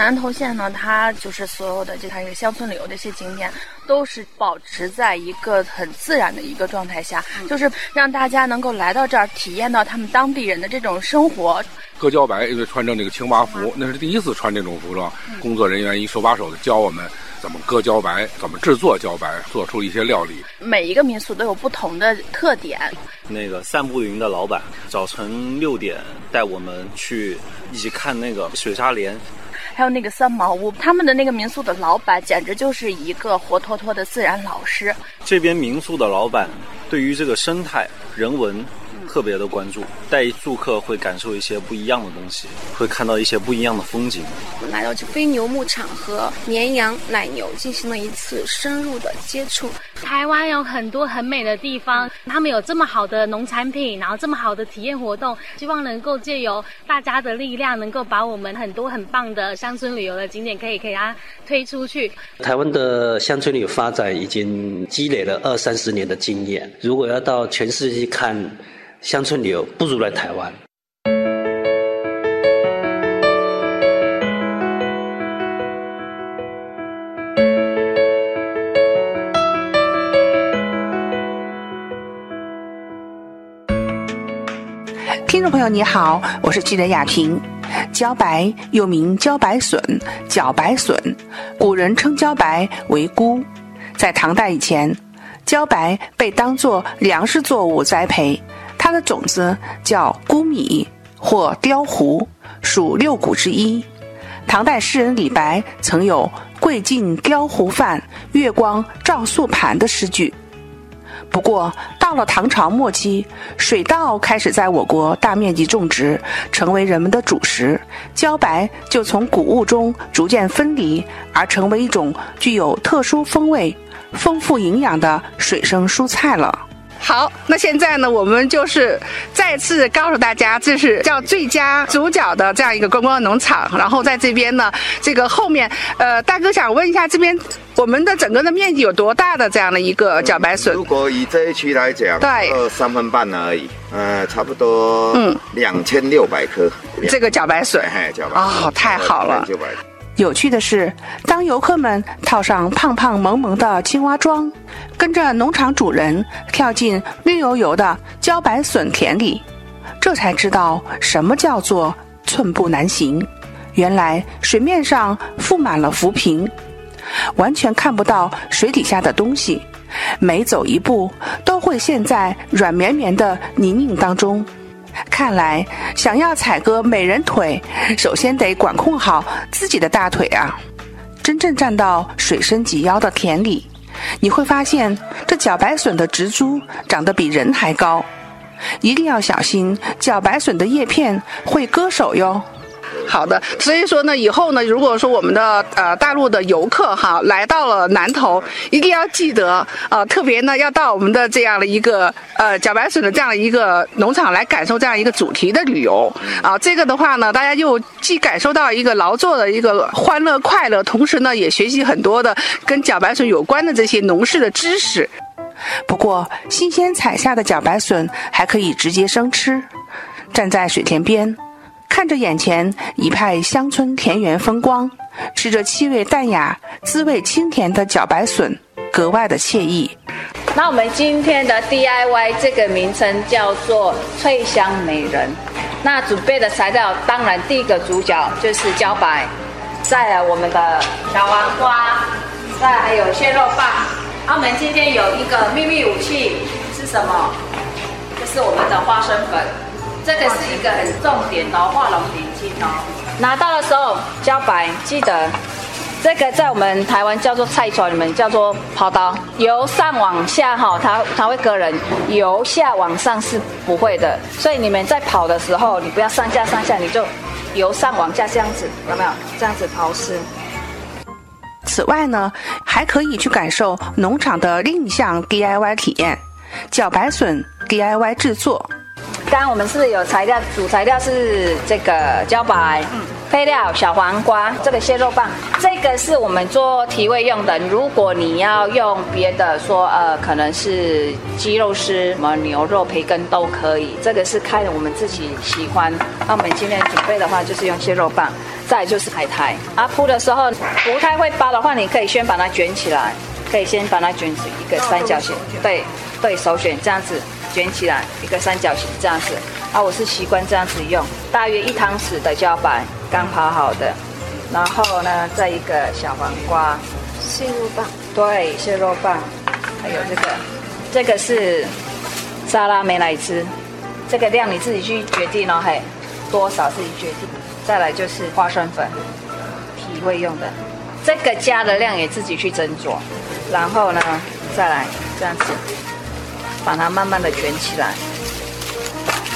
南投县呢，它就是所有的这它一个乡村旅游的一些景点，都是保持在一个很自然的一个状态下，就是让大家能够来到这儿体验到他们当地人的这种生活。割茭白，因为穿着这个青蛙服，那是第一次穿这种服装，工作人员一手把手的教我们怎么割茭白，怎么制作茭白，做出一些料理。每一个民宿都有不同的特点。那个散步云的老板早晨六点带我们去一起看那个水沙连，还有那个三毛屋，他们的那个民宿的老板简直就是一个活脱脱的自然老师。这边民宿的老板对于这个生态人文。特别的关注，带住客会感受一些不一样的东西，会看到一些不一样的风景。我们来到这飞牛牧场和绵羊、奶牛进行了一次深入的接触。台湾有很多很美的地方，他们有这么好的农产品，然后这么好的体验活动，希望能够借由大家的力量，能够把我们很多很棒的乡村旅游的景点可以给它推出去。台湾的乡村旅游发展已经积累了二三十年的经验，如果要到全世界看。乡村旅游不如来台湾。听众朋友你好，我是记者雅萍。茭白又名茭白笋、茭白笋，古人称茭白为菇。在唐代以前，茭白被当作粮食作物栽培。它的种子叫菇米或雕胡，属六谷之一。唐代诗人李白曾有“桂尽雕胡饭，月光照素盘”的诗句。不过，到了唐朝末期，水稻开始在我国大面积种植，成为人们的主食，茭白就从谷物中逐渐分离，而成为一种具有特殊风味、丰富营养的水生蔬菜了。好，那现在呢，我们就是再次告诉大家，这是叫最佳主角的这样一个观光农场。然后在这边呢，这个后面，呃，大哥想问一下，这边我们的整个的面积有多大的这样的一个茭白笋？如果以这一区来讲，对，三分半而已，呃，差不多，嗯，两千六百颗。这个茭白笋，茭白哦，太好了。有趣的是，当游客们套上胖胖萌萌的青蛙装，跟着农场主人跳进绿油油的茭白笋田里，这才知道什么叫做寸步难行。原来水面上覆满了浮萍，完全看不到水底下的东西，每走一步都会陷在软绵绵的泥泞当中。看来，想要采割美人腿，首先得管控好自己的大腿啊！真正站到水深及腰的田里，你会发现这茭白笋的植株长得比人还高，一定要小心，茭白笋的叶片会割手哟。好的，所以说呢，以后呢，如果说我们的呃大陆的游客哈来到了南头，一定要记得啊，特别呢要到我们的这样的一个呃茭白笋的这样的一个农场来感受这样一个主题的旅游啊。这个的话呢，大家就既感受到一个劳作的一个欢乐快乐，同时呢也学习很多的跟茭白笋有关的这些农事的知识。不过，新鲜采下的茭白笋还可以直接生吃，站在水田边。看着眼前一派乡村田园风光，吃着气味淡雅、滋味清甜的茭白笋，格外的惬意。那我们今天的 DIY 这个名称叫做脆香美人。那准备的材料，当然第一个主角就是茭白，再来我们的小黄瓜，再还有蟹肉棒。那我们今天有一个秘密武器是什么？就是我们的花生粉。这个是一个很重点的画龙点睛哦。拿到的时候，茭白记得，这个在我们台湾叫做菜船，你们叫做刨刀。由上往下哈，它它会割人；由下往上是不会的。所以你们在跑的时候，你不要上下上下，你就由上往下这样子，有没有？这样子刨丝。此外呢，还可以去感受农场的另一项 DIY 体验——茭白笋 DIY 制作。刚刚我们是有材料，主材料是这个茭白，配料小黄瓜，这个蟹肉棒，这个是我们做提味用的。如果你要用别的，说呃可能是鸡肉丝、什么牛肉、培根都可以。这个是看我们自己喜欢。那我们今天准备的话就是用蟹肉棒。再就是海苔啊，铺的时候不太会包的话，你可以先把它卷起来，可以先把它卷成一个三角形，对对，手卷这样子卷起来一个三角形这样子。啊，我是习惯这样子用，大约一汤匙的茭白刚刨好的，然后呢再一个小黄瓜，蟹肉棒，对，蟹肉棒，还有这个，这个是沙拉美乃滋，这个量你自己去决定哦，嘿，多少自己决定。再来就是花生粉，体会用的，这个加的量也自己去斟酌。然后呢，再来这样子，把它慢慢的卷起来。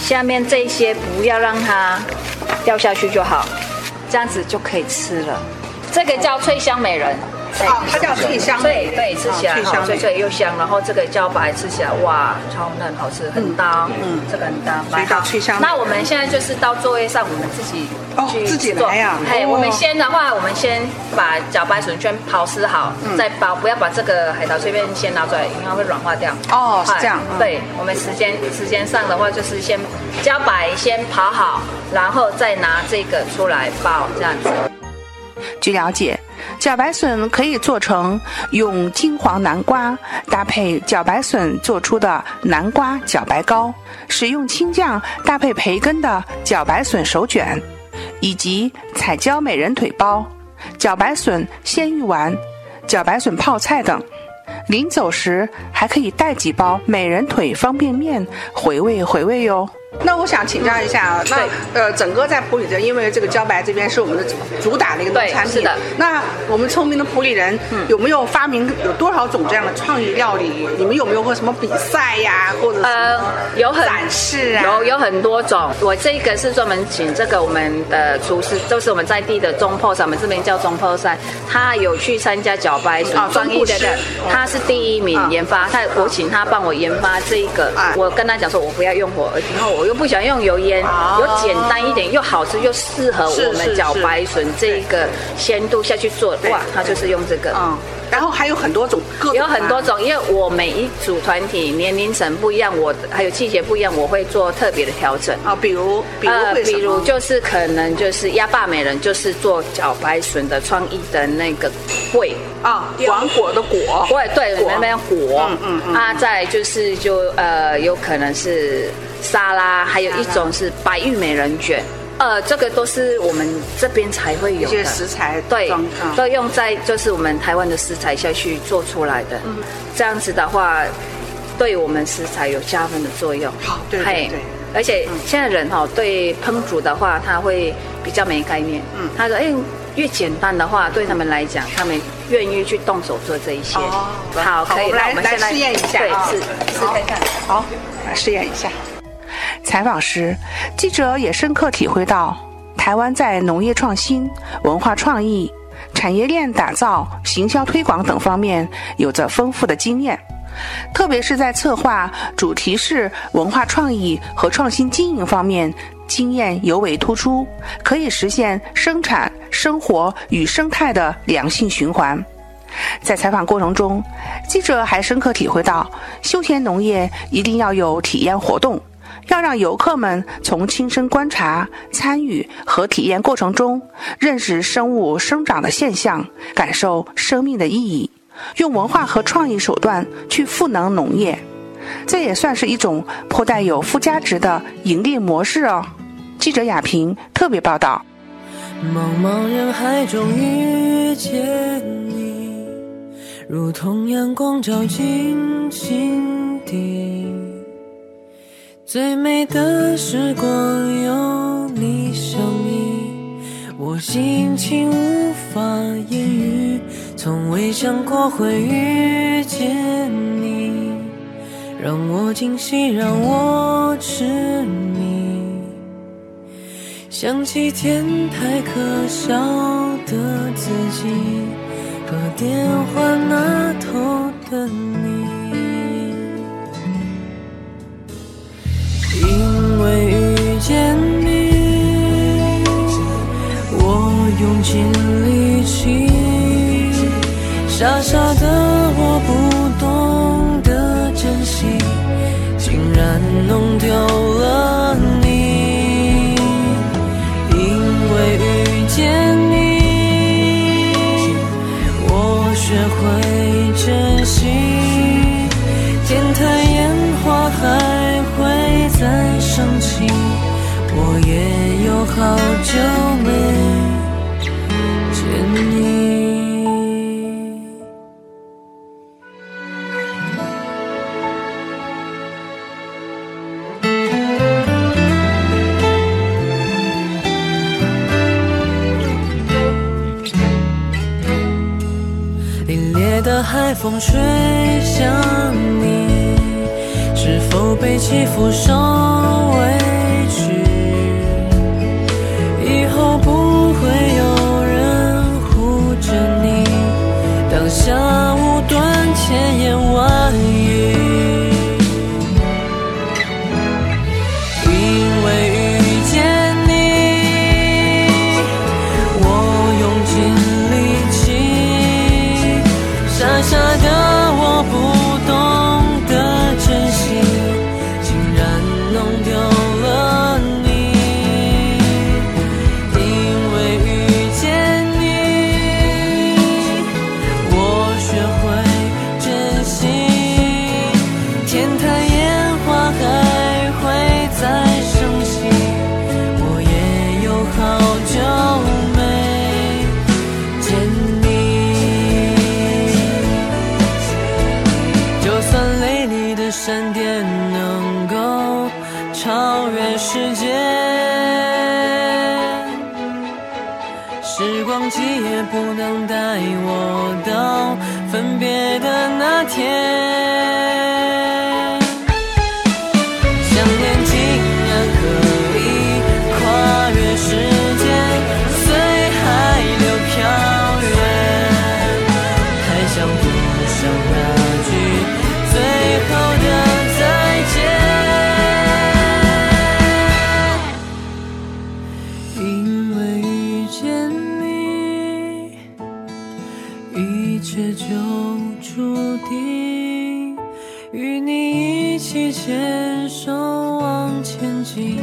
下面这些不要让它掉下去就好，这样子就可以吃了。这个叫脆香美人。哦，它叫脆香，对对，吃起来好脆脆又香，然后这个茭白吃起来哇，超嫩，好吃，很搭，嗯，这个很搭，所以叫脆香。那我们现在就是到座位上，我们自己哦，自己做呀。嘿，我们先的话，我们先把茭白笋圈刨丝好，再包，不要把这个海苔碎片先拿出来，因为会软化掉。哦，是这样。对，我们时间时间上的话，就是先茭白先刨好，然后再拿这个出来包，这样子。据了解。茭白笋可以做成用金黄南瓜搭配茭白笋做出的南瓜茭白糕，使用青酱搭配培根的茭白笋手卷，以及彩椒美人腿包、茭白笋鲜芋丸、茭白笋泡菜等。临走时还可以带几包美人腿方便面，回味回味哟。那我想请教一下啊，那呃，整个在普里这，因为这个茭白这边是我们的主打的一个农产品，是的。那我们聪明的普里人有没有发明有多少种这样的创意料理？你们有没有过什么比赛呀，或者呃有很展示啊？有有很多种。我这个是专门请这个我们的厨师，就是我们在地的中破山，我们这边叫中破山，他有去参加茭白啊专业的，他是第一名研发，他我请他帮我研发这个，我跟他讲说，我不要用火，然后我。又不喜欢用油烟，又简单一点，又好吃，又适合我们茭白笋这个鲜度下去做。哇，它就是用这个。嗯，然后还有很多种，有很多种，因为我每一组团体年龄层不一样，我还有季节不一样，我会做特别的调整。啊，比如，呃，比如就是可能就是鸭爸美人，就是做茭白笋的创意的那个桂啊，广果的果，对对，我们没有果。嗯嗯嗯。啊，再就是就呃，有可能是。沙拉，还有一种是白玉美人卷，呃，这个都是我们这边才会有的。食材，对，都用在就是我们台湾的食材下去做出来的，嗯，这样子的话，对我们食材有加分的作用。好，对对对，而且现在人哈对烹煮的话，他会比较没概念，嗯，他说，哎，越简单的话，对他们来讲，他们愿意去动手做这一些。哦，好，可以，来我们来试验一下，对，试试看。看，好，来试验一下。采访时，记者也深刻体会到，台湾在农业创新、文化创意、产业链打造、行销推广等方面有着丰富的经验，特别是在策划主题式文化创意和创新经营方面，经验尤为突出，可以实现生产、生活与生态的良性循环。在采访过程中，记者还深刻体会到，休闲农业一定要有体验活动。要让游客们从亲身观察、参与和体验过程中，认识生物生长的现象，感受生命的意义，用文化和创意手段去赋能农业，这也算是一种颇带有附加值的盈利模式哦。记者亚平特别报道。茫茫人海中遇见你，如同阳光照进心底。最美的时光有你相依，我心情无法言喻，从未想过会遇见你，让我惊喜，让我痴迷。想起天台可笑的自己和电话那头的你。傻傻的我不懂得珍惜竟然弄丢了你因为遇见你我学会珍惜。天台烟花还会再升起我也有好风吹向你是否被欺负受闪电能够超越时间时光机也不能带我到分别的那天。与你一起牵手往前进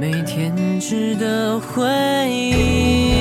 每天值得回忆。